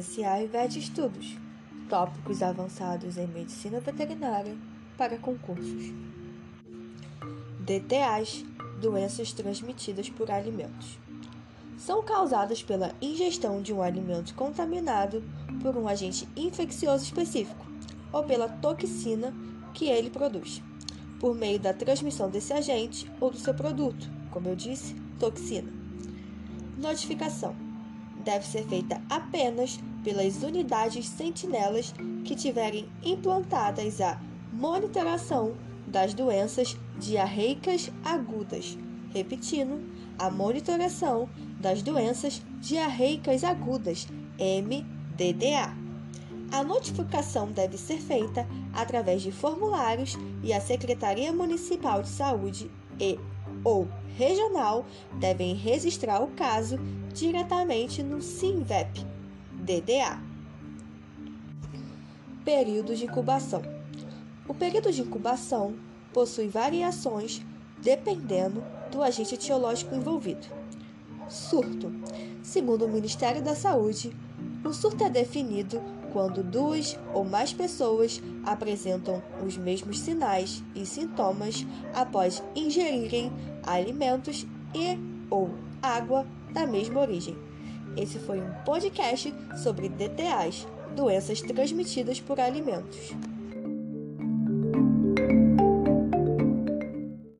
SA Vet Estudos, tópicos avançados em medicina veterinária para concursos. DTAs, doenças transmitidas por alimentos. São causadas pela ingestão de um alimento contaminado por um agente infeccioso específico ou pela toxina que ele produz, por meio da transmissão desse agente ou do seu produto, como eu disse, toxina. Notificação deve ser feita apenas pelas unidades sentinelas que tiverem implantadas a monitoração das doenças diarreicas agudas. Repetindo, a monitoração das doenças diarreicas agudas, MDDA. A notificação deve ser feita através de formulários e a Secretaria Municipal de Saúde e ou regional devem registrar o caso diretamente no SINVEP DDA. Período de incubação. O período de incubação possui variações dependendo do agente etiológico envolvido. Surto. Segundo o Ministério da Saúde, o surto é definido quando duas ou mais pessoas apresentam os mesmos sinais e sintomas após ingerirem alimentos e ou água da mesma origem. Esse foi um podcast sobre DTAs, doenças transmitidas por alimentos.